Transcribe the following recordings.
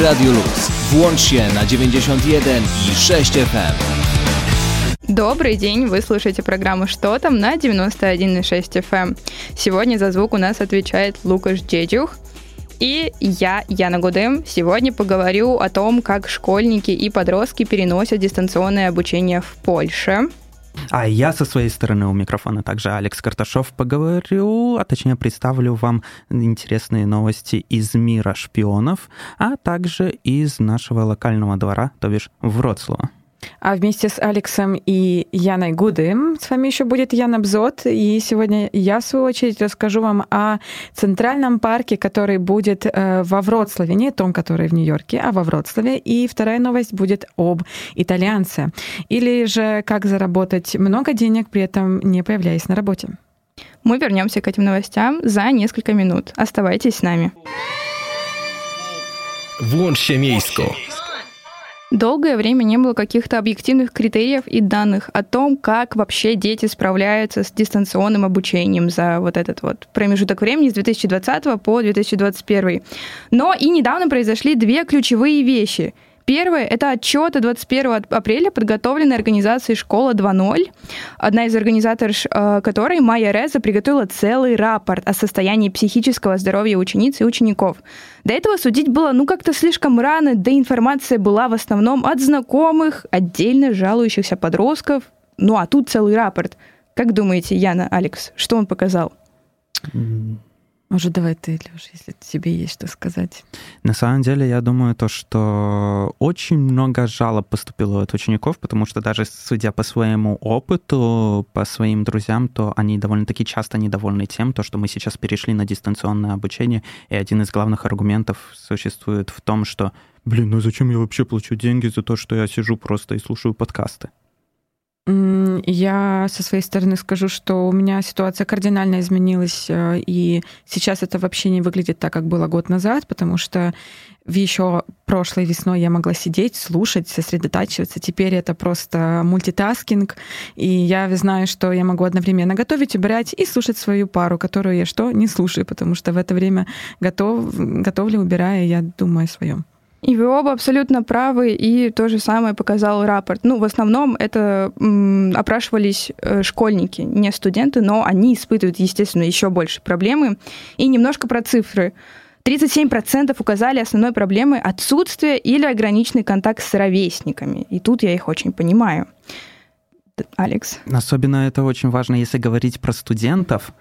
Radio Luz. Włącz się na 91 i 6 FM. Добрый день, вы слушаете программу «Что там» на 91,6 FM. Сегодня за звук у нас отвечает Лукаш Джедюх. И я, Яна Гудым, сегодня поговорю о том, как школьники и подростки переносят дистанционное обучение в Польше. А я со своей стороны у микрофона также Алекс Карташов поговорю, а точнее представлю вам интересные новости из мира шпионов, а также из нашего локального двора, то бишь Вроцлава. А вместе с Алексом и Яной Гудым с вами еще будет Яна Бзот. И сегодня я, в свою очередь, расскажу вам о центральном парке, который будет э, во Вроцлаве. Не том, который в Нью-Йорке, а во Вроцлаве. И вторая новость будет об итальянце. Или же как заработать много денег, при этом не появляясь на работе. Мы вернемся к этим новостям за несколько минут. Оставайтесь с нами. Włączcie miejsko. Долгое время не было каких-то объективных критериев и данных о том, как вообще дети справляются с дистанционным обучением за вот этот вот промежуток времени с 2020 по 2021. Но и недавно произошли две ключевые вещи – Первое – это отчет от 21 апреля, подготовленной организацией «Школа 2.0», одна из организаторов э, которой, Майя Реза, приготовила целый рапорт о состоянии психического здоровья учениц и учеников. До этого судить было ну как-то слишком рано, да информация была в основном от знакомых, отдельно жалующихся подростков. Ну а тут целый рапорт. Как думаете, Яна, Алекс, что он показал? Может, давай ты, Леша, если тебе есть что сказать. На самом деле, я думаю, то, что очень много жалоб поступило от учеников, потому что даже судя по своему опыту, по своим друзьям, то они довольно-таки часто недовольны тем, то, что мы сейчас перешли на дистанционное обучение, и один из главных аргументов существует в том, что «Блин, ну зачем я вообще плачу деньги за то, что я сижу просто и слушаю подкасты?» Я со своей стороны скажу, что у меня ситуация кардинально изменилась, э, и сейчас это вообще не выглядит так, как было год назад, потому что еще прошлой весной я могла сидеть, слушать, сосредотачиваться. Теперь это просто мультитаскинг, и я знаю, что я могу одновременно готовить, убирать и слушать свою пару, которую я что? Не слушаю, потому что в это время готов, готовлю, убираю, я думаю о своем. И вы оба абсолютно правы, и то же самое показал рапорт. Ну, в основном это м, опрашивались э, школьники, не студенты, но они испытывают, естественно, еще больше проблемы. И немножко про цифры. 37% указали основной проблемой отсутствие или ограниченный контакт с ровесниками. И тут я их очень понимаю. Алекс. Особенно это очень важно, если говорить про студентов,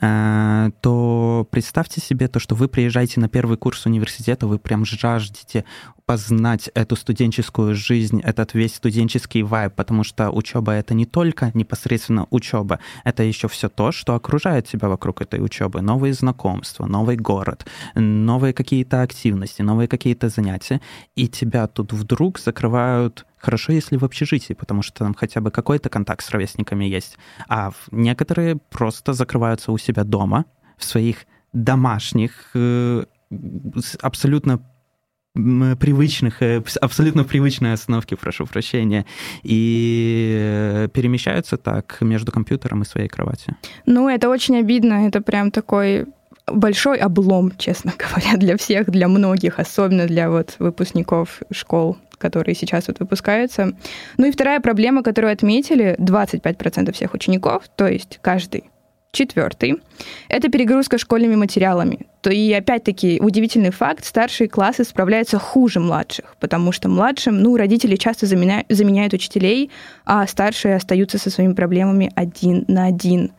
э, то представьте себе то, что вы приезжаете на первый курс университета, вы прям жаждете познать эту студенческую жизнь, этот весь студенческий вайб, потому что учеба это не только непосредственно учеба, это еще все то, что окружает тебя вокруг этой учебы. Новые знакомства, новый город, новые какие-то активности, новые какие-то занятия. И тебя тут вдруг закрывают Хорошо, если в общежитии, потому что там хотя бы какой-то контакт с ровесниками есть. А некоторые просто закрываются у себя дома, в своих домашних, э, абсолютно привычных, э, абсолютно привычной остановке, прошу прощения, и э, перемещаются так между компьютером и своей кроватью. Ну, это очень обидно, это прям такой большой облом, честно говоря, для всех, для многих, особенно для вот выпускников школ, которые сейчас вот выпускаются. Ну и вторая проблема, которую отметили 25% всех учеников, то есть каждый Четвертый – это перегрузка школьными материалами. То и опять-таки удивительный факт, старшие классы справляются хуже младших, потому что младшим, ну, родители часто заменяют, заменяют учителей, а старшие остаются со своими проблемами один на один.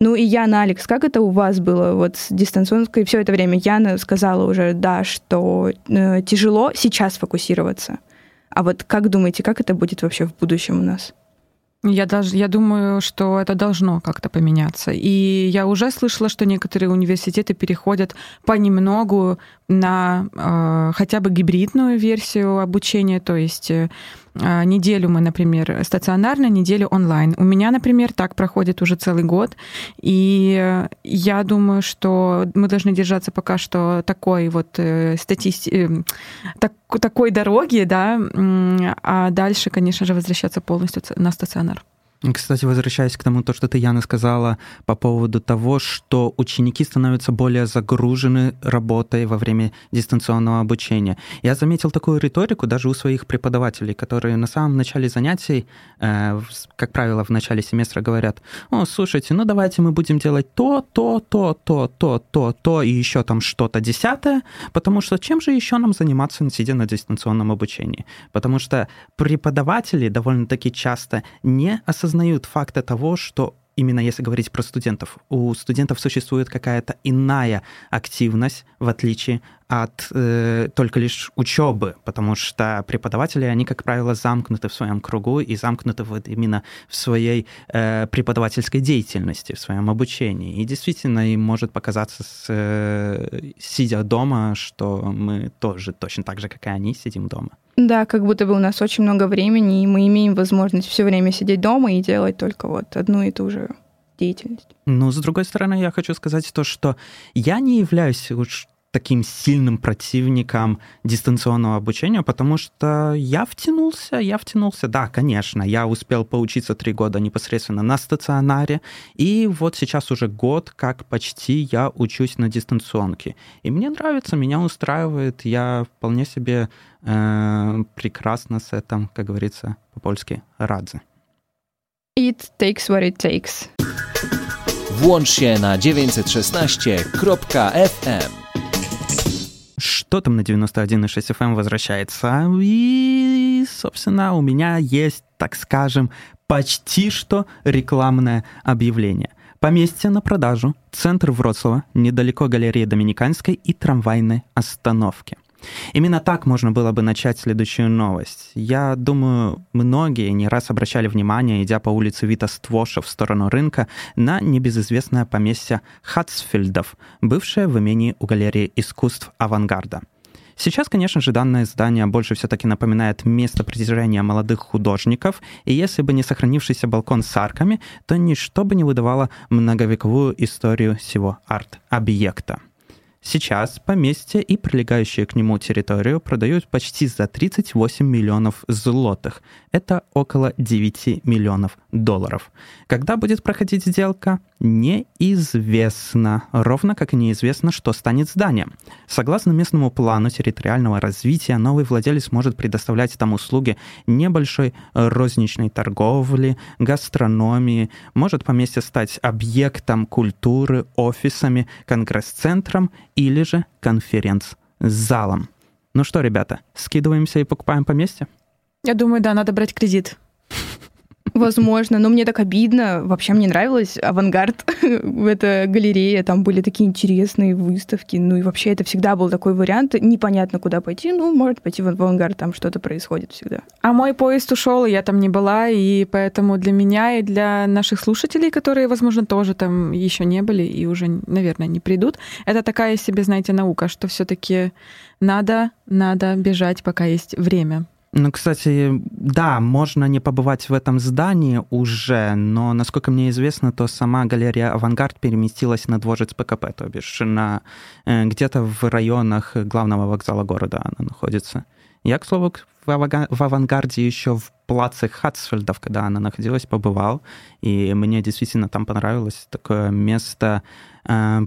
Ну и Яна, Алекс, как это у вас было вот с дистанционкой все это время? Яна сказала уже, да, что э, тяжело сейчас фокусироваться. А вот как думаете, как это будет вообще в будущем у нас? Я, даже, я думаю, что это должно как-то поменяться. И я уже слышала, что некоторые университеты переходят понемногу на э, хотя бы гибридную версию обучения, то есть э, неделю мы, например, стационарно, неделю онлайн. У меня, например, так проходит уже целый год, и я думаю, что мы должны держаться пока что такой вот э, статисти... Э, так, такой дороги, да, а дальше, конечно же, возвращаться полностью на стационар. Кстати, возвращаясь к тому, то, что ты, Яна, сказала по поводу того, что ученики становятся более загружены работой во время дистанционного обучения. Я заметил такую риторику даже у своих преподавателей, которые на самом начале занятий, э, как правило, в начале семестра говорят, о, слушайте, ну давайте мы будем делать то, то, то, то, то, то, то и еще там что-то десятое, потому что чем же еще нам заниматься, сидя на дистанционном обучении? Потому что преподаватели довольно-таки часто не осознают осознают факта того, что именно если говорить про студентов, у студентов существует какая-то иная активность, в отличие от э, только лишь учебы, потому что преподаватели, они, как правило, замкнуты в своем кругу и замкнуты вот именно в своей э, преподавательской деятельности, в своем обучении. И действительно, им может показаться, с, э, сидя дома, что мы тоже точно так же, как и они, сидим дома. Да, как будто бы у нас очень много времени, и мы имеем возможность все время сидеть дома и делать только вот одну и ту же деятельность. Ну, с другой стороны, я хочу сказать то, что я не являюсь уж таким сильным противником дистанционного обучения, потому что я втянулся, я втянулся, да, конечно, я успел поучиться три года непосредственно на стационаре, и вот сейчас уже год, как почти я учусь на дистанционке. И мне нравится, меня устраивает, я вполне себе э, прекрасно с этим, как говорится по-польски, радzy. It takes what it takes. Włącz się na 916.fm. Что там на 91.6 FM возвращается? И, собственно, у меня есть, так скажем, почти что рекламное объявление. Поместье на продажу, центр Вроцлава, недалеко галереи Доминиканской и трамвайной остановки. Именно так можно было бы начать следующую новость. Я думаю, многие не раз обращали внимание, идя по улице Вита Ствоша в сторону рынка, на небезызвестное поместье Хатсфельдов, бывшее в имении у галереи искусств авангарда. Сейчас, конечно же, данное здание больше все-таки напоминает место притяжения молодых художников, и если бы не сохранившийся балкон с арками, то ничто бы не выдавало многовековую историю всего арт-объекта. Сейчас поместье и прилегающие к нему территорию продают почти за 38 миллионов злотых. Это около 9 миллионов долларов. Когда будет проходить сделка, неизвестно, ровно как и неизвестно, что станет зданием. Согласно местному плану территориального развития, новый владелец может предоставлять там услуги небольшой розничной торговли, гастрономии, может поместье стать объектом культуры, офисами, конгресс-центром или же конференц-залом. Ну что, ребята, скидываемся и покупаем поместье? Я думаю, да, надо брать кредит. Возможно, но мне так обидно. Вообще мне нравилось авангард. это галерея, там были такие интересные выставки. Ну и вообще это всегда был такой вариант. Непонятно, куда пойти. Ну, может пойти в авангард, там что-то происходит всегда. А мой поезд ушел, и я там не была, и поэтому для меня и для наших слушателей, которые, возможно, тоже там еще не были и уже, наверное, не придут, это такая себе, знаете, наука, что все-таки надо, надо бежать, пока есть время. Ну, кстати, да, можно не побывать в этом здании уже, но, насколько мне известно, то сама галерея «Авангард» переместилась на дворец ПКП, то бишь на, э, где-то в районах главного вокзала города она находится. Я, к слову, в, «Авангарде» еще в плаце Хатсфельдов, когда она находилась, побывал, и мне действительно там понравилось такое место э,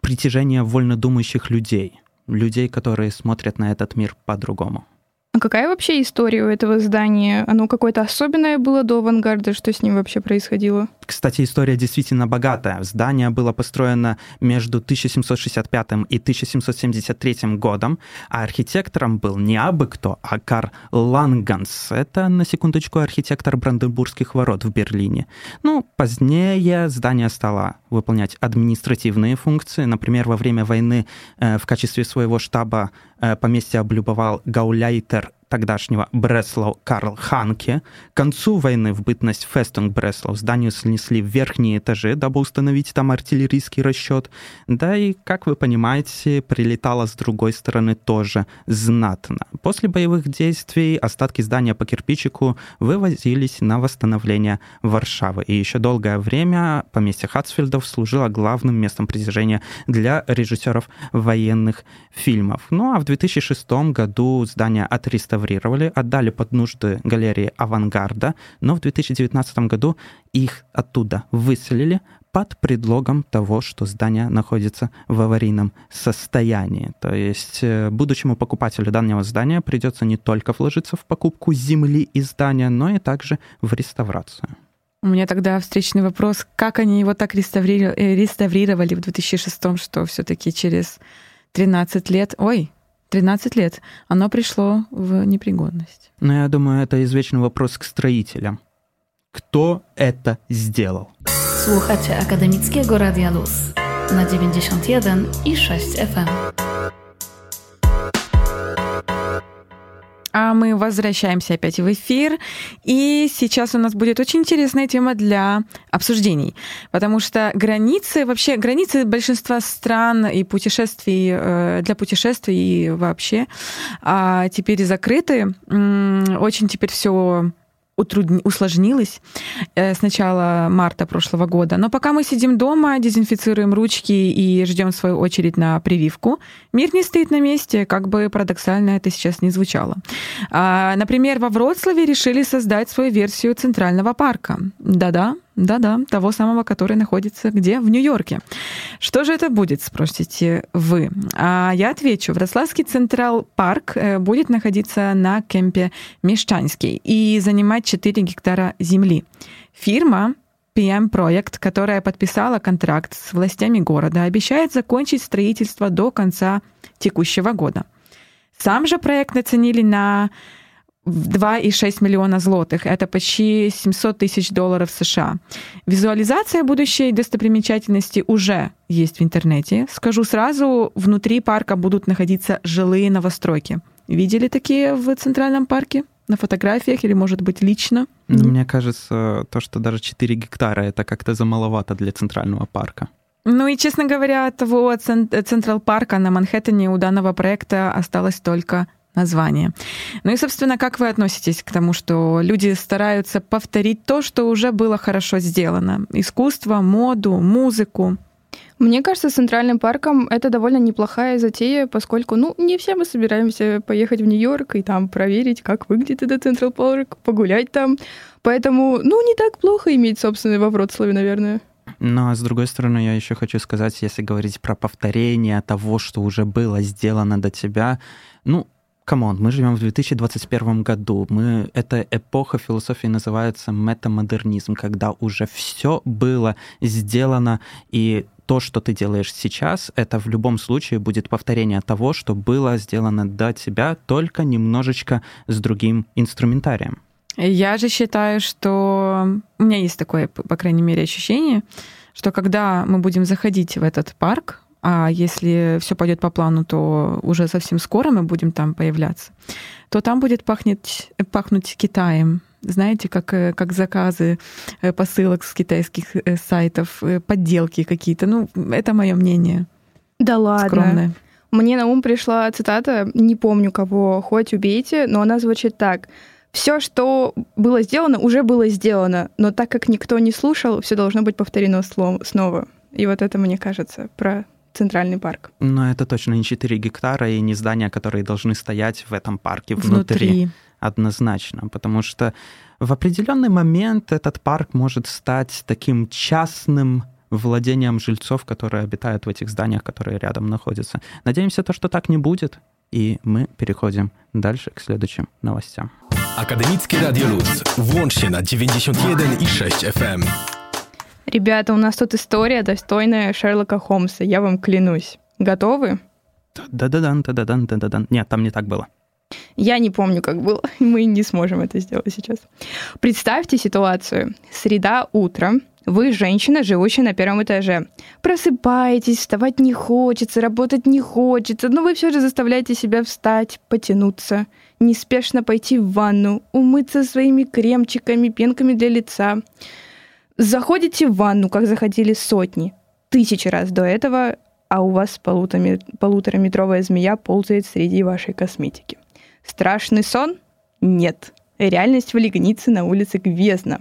притяжения вольнодумающих людей, людей, которые смотрят на этот мир по-другому. А какая вообще история у этого здания? Оно какое-то особенное было до авангарда? Что с ним вообще происходило? Кстати, история действительно богатая. Здание было построено между 1765 и 1773 годом, а архитектором был не абы кто, а Карл Ланганс. Это, на секундочку, архитектор Бранденбургских ворот в Берлине. Ну, позднее здание стало выполнять административные функции. Например, во время войны э, в качестве своего штаба э, поместье облюбовал гауляйтер тогдашнего Бреслау Карл Ханке. К концу войны в бытность Festung Breslau зданию снесли верхние этажи, дабы установить там артиллерийский расчет. Да и, как вы понимаете, прилетало с другой стороны тоже знатно. После боевых действий остатки здания по кирпичику вывозились на восстановление Варшавы. И еще долгое время поместье Хацфельдов служило главным местом притяжения для режиссеров военных фильмов. Ну а в 2006 году здание отреставрировали отреставрировали, отдали под нужды галереи «Авангарда», но в 2019 году их оттуда выселили, под предлогом того, что здание находится в аварийном состоянии. То есть э, будущему покупателю данного здания придется не только вложиться в покупку земли и здания, но и также в реставрацию. У меня тогда встречный вопрос, как они его так э, реставрировали в 2006, что все таки через 13 лет, ой, 13 лет, оно пришло в непригодность. Ну, я думаю, это извечный вопрос к строителям. Кто это сделал? Słuchacie Akademickiego Radia Luz na 91 i 6 FM. А мы возвращаемся опять в эфир. И сейчас у нас будет очень интересная тема для обсуждений. Потому что границы, вообще границы большинства стран и путешествий, э, для путешествий вообще а теперь закрыты. Очень теперь все утрудни, усложнилось э, с начала марта прошлого года. Но пока мы сидим дома, дезинфицируем ручки и ждем свою очередь на прививку, мир не стоит на месте, как бы парадоксально это сейчас не звучало. А, например, во Вроцлаве решили создать свою версию Центрального парка. Да-да, да-да, того самого, который находится где? В Нью-Йорке. Что же это будет, спросите вы? А я отвечу. Вроцлавский Централ Парк э, будет находиться на кемпе Мещанский и занимать 4 гектара земли. Фирма PM Проект, которая подписала контракт с властями города, обещает закончить строительство до конца текущего года. Сам же проект оценили на 2,6 миллиона злотых. Это почти 700 тысяч долларов США. Визуализация будущей достопримечательности уже есть в интернете. Скажу сразу, внутри парка будут находиться жилые новостройки. Видели такие в Центральном парке? На фотографиях или, может быть, лично? Ну, мне кажется, то, что даже 4 гектара, это как-то замаловато для Центрального парка. Ну и, честно говоря, того Централ парка на Манхэттене у данного проекта осталось только название. Ну и, собственно, как вы относитесь к тому, что люди стараются повторить то, что уже было хорошо сделано? Искусство, моду, музыку? Мне кажется, с Центральным парком это довольно неплохая затея, поскольку, ну, не все мы собираемся поехать в Нью-Йорк и там проверить, как выглядит этот Централ парк, погулять там. Поэтому, ну, не так плохо иметь собственный во Вроцлаве, наверное. Но, с другой стороны, я еще хочу сказать, если говорить про повторение того, что уже было сделано до тебя, ну, come on, мы живем в 2021 году. Мы, эта эпоха философии называется метамодернизм, когда уже все было сделано, и то, что ты делаешь сейчас, это в любом случае будет повторение того, что было сделано до тебя, только немножечко с другим инструментарием. Я же считаю, что у меня есть такое, по крайней мере, ощущение, что когда мы будем заходить в этот парк, а если все пойдет по плану, то уже совсем скоро мы будем там появляться, то там будет пахнуть, пахнуть Китаем. Знаете, как, э, как заказы э, посылок с китайских э, сайтов, подделки какие-то. Ну, это мое мнение. Да ладно. Скромное. Мне на ум пришла цитата, не помню кого, хоть убейте, но она звучит так. Все, что было сделано, уже было сделано, но так как никто не слушал, все должно быть повторено снова. И вот это, мне кажется, про центральный парк. Но это точно не 4 гектара и не здания, которые должны стоять в этом парке внутри. внутри. Однозначно, потому что в определенный момент этот парк может стать таким частным владением жильцов, которые обитают в этих зданиях, которые рядом находятся. Надеемся, то, что так не будет, и мы переходим дальше к следующим новостям. Академический радио Луц. Вłączcie на 91,6 FM. Ребята, у нас тут история, достойная Шерлока Холмса, я вам клянусь. Готовы? Да-да-дан, да-да-дан, да-да-дан. Нет, там не так было. Я не помню, как было. Мы не сможем это сделать сейчас. Представьте ситуацию. Среда, утро. Вы женщина, живущая на первом этаже. Просыпаетесь, вставать не хочется, работать не хочется, но вы все же заставляете себя встать, потянуться, неспешно пойти в ванну, умыться своими кремчиками, пенками для лица. Заходите в ванну, как заходили сотни, тысячи раз до этого, а у вас полутораметровая змея ползает среди вашей косметики. Страшный сон? Нет. Реальность в Лигнице на улице Гвездна.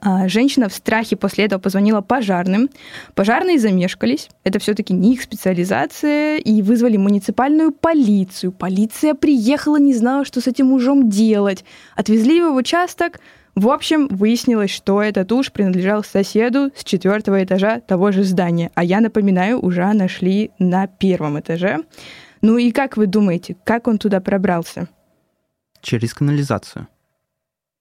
А, женщина в страхе после этого позвонила пожарным. Пожарные замешкались. Это все-таки не их специализация. И вызвали муниципальную полицию. Полиция приехала, не знала, что с этим мужом делать. Отвезли его в участок. В общем, выяснилось, что этот уж принадлежал соседу с четвертого этажа того же здания. А я напоминаю, уже нашли на первом этаже. Ну и как вы думаете, как он туда пробрался? Через канализацию.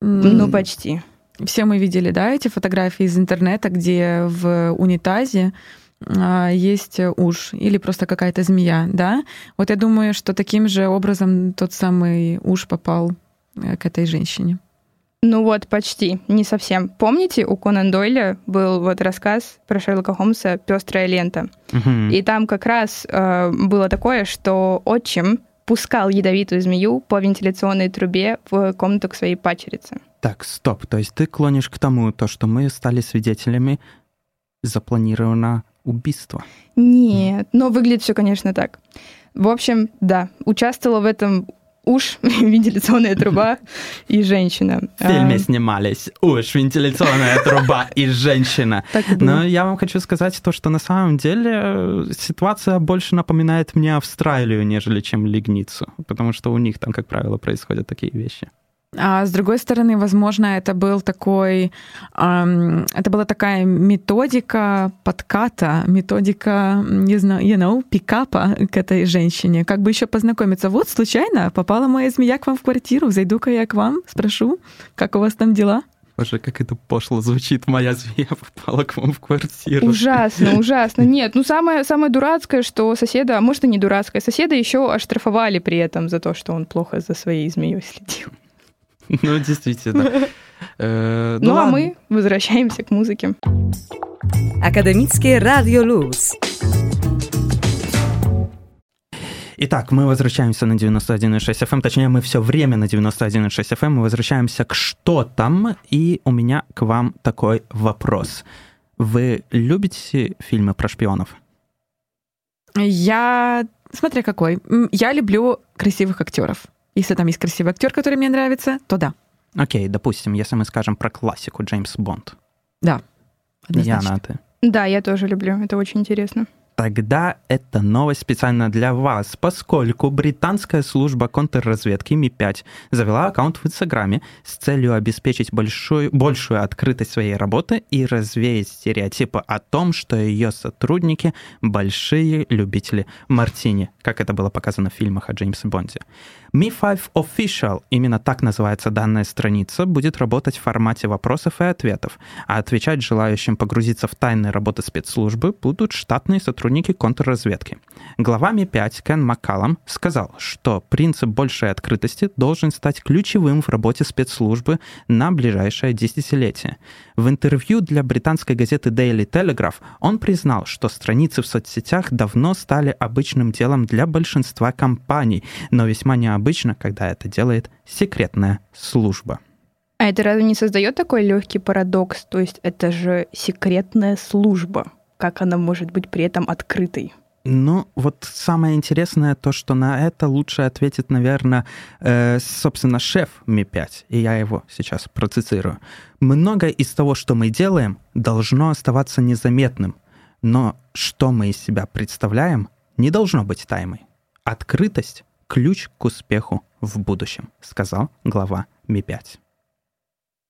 Ну, почти. Все мы видели, да, эти фотографии из интернета, где в унитазе а, есть уж или просто какая-то змея, да? Вот я думаю, что таким же образом тот самый уж попал э, к этой женщине. Ну вот, почти, не совсем. Помните, у Конан Дойля был вот рассказ про Шерлока Холмса «Пестрая лента». Угу. И там как раз э, было такое, что отчим пускал ядовитую змею по вентиляционной трубе в комнату к своей пачерице. Так, стоп. То есть ты клонишь к тому, то, что мы стали свидетелями запланированного убийства? Нет, но выглядит все, конечно, так. В общем, да, участвовала в этом уж, вентиляционная труба и женщина. В фильме снимались уж, вентиляционная труба и женщина. Но я вам хочу сказать то, что на самом деле э, ситуация больше напоминает мне Австралию, нежели чем Лигницу, потому что у них там, как правило, происходят такие вещи. А с другой стороны, возможно, это был такой, это была такая методика подката, методика, не знаю, you know, пикапа к этой женщине, как бы еще познакомиться. Вот случайно попала моя змея к вам в квартиру, зайду-ка я к вам, спрошу, как у вас там дела? Боже, как это пошло звучит. Моя змея попала к вам в квартиру. Ужасно, ужасно. Нет, ну самое, самое дурацкое, что соседа, а может и не дурацкое, соседа еще оштрафовали при этом за то, что он плохо за своей змеей следил. Ну, действительно. Э, Ну, а ладно. мы возвращаемся к музыке. Akademickie Radio Luz. Итак, мы возвращаемся на 91.6 FM, точнее, мы все время на 91.6 FM, мы возвращаемся к что там, и у меня к вам такой вопрос. Вы любите фильмы про шпионов? Я, смотря какой, я люблю красивых актеров. Если там есть красивый актер, который мне нравится, то да, Окей, допустим, если мы скажем про классику Джеймс Бонд. да. однозначно. Яна, ты? Да, я тоже люблю, это очень интересно. Тогда это новость специально для вас, поскольку британская служба контрразведки МИ-5 завела аккаунт в Инстаграме с целью обеспечить большую, большую открытость своей работы и развеять стереотипы о том, что ее сотрудники – большие любители мартини, как это было показано в фильмах о Джеймсе Бонде. Mi5 Official, именно так называется данная страница, будет работать в формате вопросов и ответов, а отвечать желающим погрузиться в тайны работы спецслужбы будут штатные сотрудники контрразведки. Глава Ми-5 Кен Маккалам сказал, что принцип большей открытости должен стать ключевым в работе спецслужбы на ближайшее десятилетие. В интервью для британской газеты Daily Telegraph он признал, что страницы в соцсетях давно стали обычным делом для большинства компаний, но весьма необычно, когда это делает секретная служба. А это разве не создает такой легкий парадокс? То есть это же секретная служба. Как она может быть при этом открытой? Ну, вот самое интересное то, что на это лучше ответит, наверное, э, собственно, шеф Ми-5, и я его сейчас процитирую. «Многое из того, что мы делаем, должно оставаться незаметным, но что мы из себя представляем, не должно быть тайной. Открытость — ключ к успеху в будущем», сказал глава Ми-5.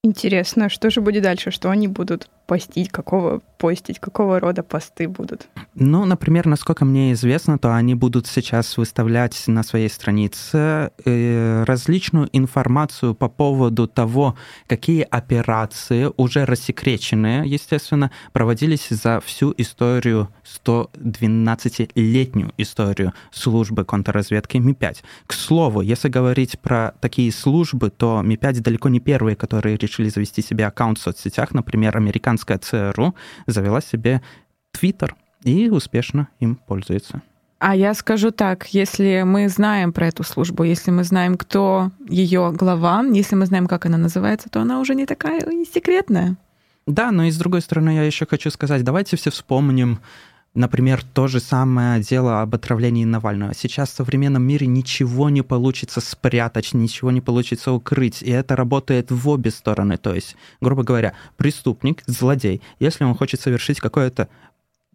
Интересно, что же будет дальше? Что они будут постить? Какого постить? Какого рода посты будут? Ну, например, насколько мне известно, то они будут сейчас выставлять на своей странице э, различную информацию по поводу того, какие операции, уже рассекреченные, естественно, проводились за всю историю, 112-летнюю историю службы контрразведки Ми-5. К слову, если говорить про такие службы, то Ми-5 далеко не первые, которые решили завести себе аккаунт в соцсетях. Например, американская ЦРУ завела себе Твиттер и успешно им пользуется. А я скажу так, если мы знаем про эту службу, если мы знаем, кто ее глава, если мы знаем, как она называется, то она уже не такая и секретная. Да, но и с другой стороны, я еще хочу сказать, давайте все вспомним Например, то же самое дело об отравлении Навального. Сейчас в современном мире ничего не получится спрятать, ничего не получится укрыть, и это работает в обе стороны. То есть, грубо говоря, преступник, злодей, если он хочет совершить какое-то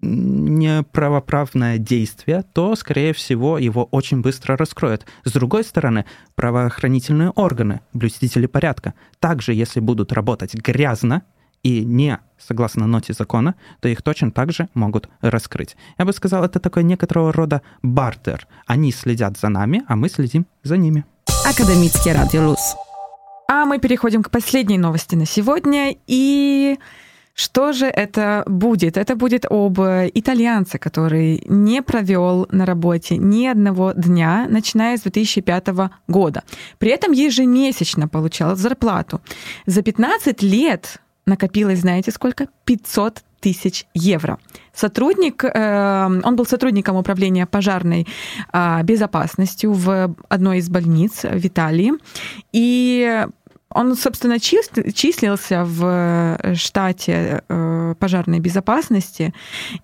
неправоправное действие, то, скорее всего, его очень быстро раскроют. С другой стороны, правоохранительные органы, блюстители порядка, также, если будут работать грязно, и не согласно ноте закона, то их точно так же могут раскрыть. Я бы сказал, это такой некоторого рода бартер. Они следят за нами, а мы следим за ними. Академический радиолуз. А мы переходим к последней новости на сегодня. И что же это будет? Это будет об итальянце, который не провел на работе ни одного дня, начиная с 2005 года. При этом ежемесячно получал зарплату. За 15 лет накопилось, знаете сколько? 500 тысяч евро. Сотрудник, э, он был сотрудником управления пожарной э, безопасностью в одной из больниц в Италии. И он, собственно, числился в э, штате э, пожарной безопасности,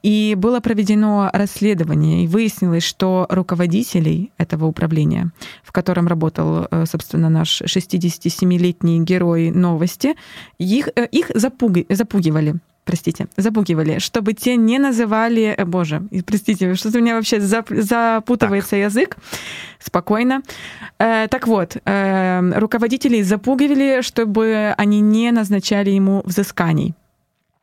и было проведено расследование, и выяснилось, что руководителей этого управления, в котором работал, э, собственно, наш 67-летний герой новости, их, их запугивали простите, запугивали, чтобы те не называли, э, боже, простите, что-то у меня вообще запутывается так. язык. Спокойно. Э, так вот, э, руководителей запугивали, чтобы они не назначали ему взысканий.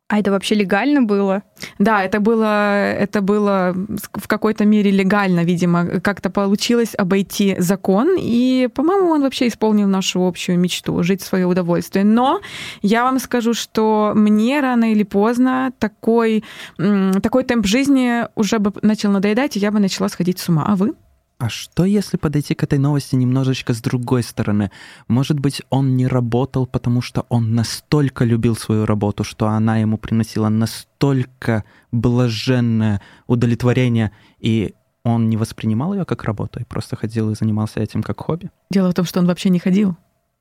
А это вообще легально было? Да, это было, это было в какой-то мере легально, видимо. Как-то получилось обойти закон, и, по-моему, он вообще исполнил нашу общую мечту — жить в свое удовольствие. Но я вам скажу, что мне рано или поздно такой, такой темп жизни уже бы начал надоедать, и я бы начала сходить с ума. А вы? А что, если подойти к этой новости немножечко с другой стороны? Может быть, он не работал, потому что он настолько любил свою работу, что она ему приносила настолько блаженное удовлетворение, и он не воспринимал ее как работу и просто ходил и занимался этим как хобби? Дело в том, что он вообще не ходил.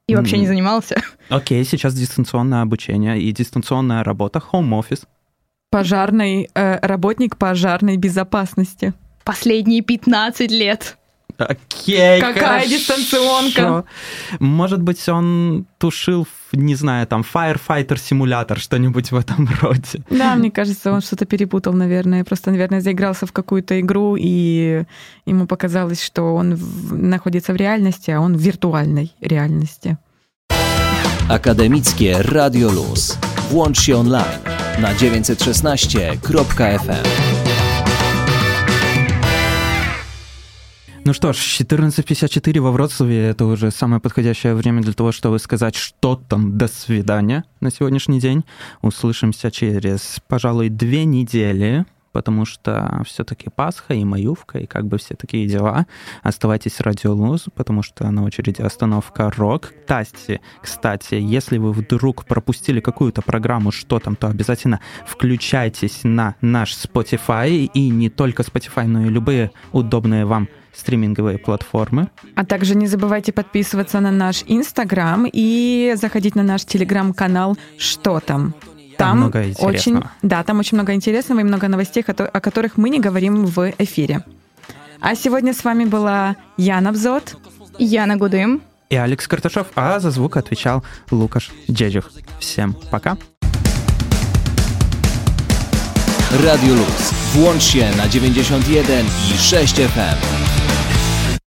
И вообще не занимался. Окей, okay, сейчас дистанционное обучение и дистанционная работа, home office. Пожарный э, работник пожарной безопасности последние 15 лет. Окей, Какая хорошо. дистанционка? Может быть, он тушил, не знаю, там, Firefighter симулятор, что-нибудь в этом роде. Да, мне кажется, он что-то перепутал, наверное. Просто, наверное, заигрался в какую-то игру, и ему показалось, что он находится в реальности, а он в виртуальной реальности. Akademickie Radio Luz. Włącz się online na 916.fm. Ну что ж, 14.54 во Вроцлаве — это уже самое подходящее время для того, чтобы сказать, что там «до свидания» на сегодняшний день. Услышимся через, пожалуй, две недели, потому что все-таки Пасха и Маювка, и как бы все такие дела. Оставайтесь Радио Луз, потому что на очереди остановка Рок. Кстати, кстати, если вы вдруг пропустили какую-то программу, что там, то обязательно включайтесь на наш Spotify, и не только Spotify, но и любые удобные вам стриминговые платформы. А также не забывайте подписываться на наш Инстаграм и заходить на наш Телеграм-канал «Что там?». Там, много интересного. Очень, да, там очень много интересного и много новостей, о которых мы не говорим в эфире. А сегодня с вами была Яна Бзот, Яна Гудым и Алекс Карташов, а за звук отвечал Лукаш Джеджух. Всем пока! Radio Luz. Włącz się na 91 i 6 FM.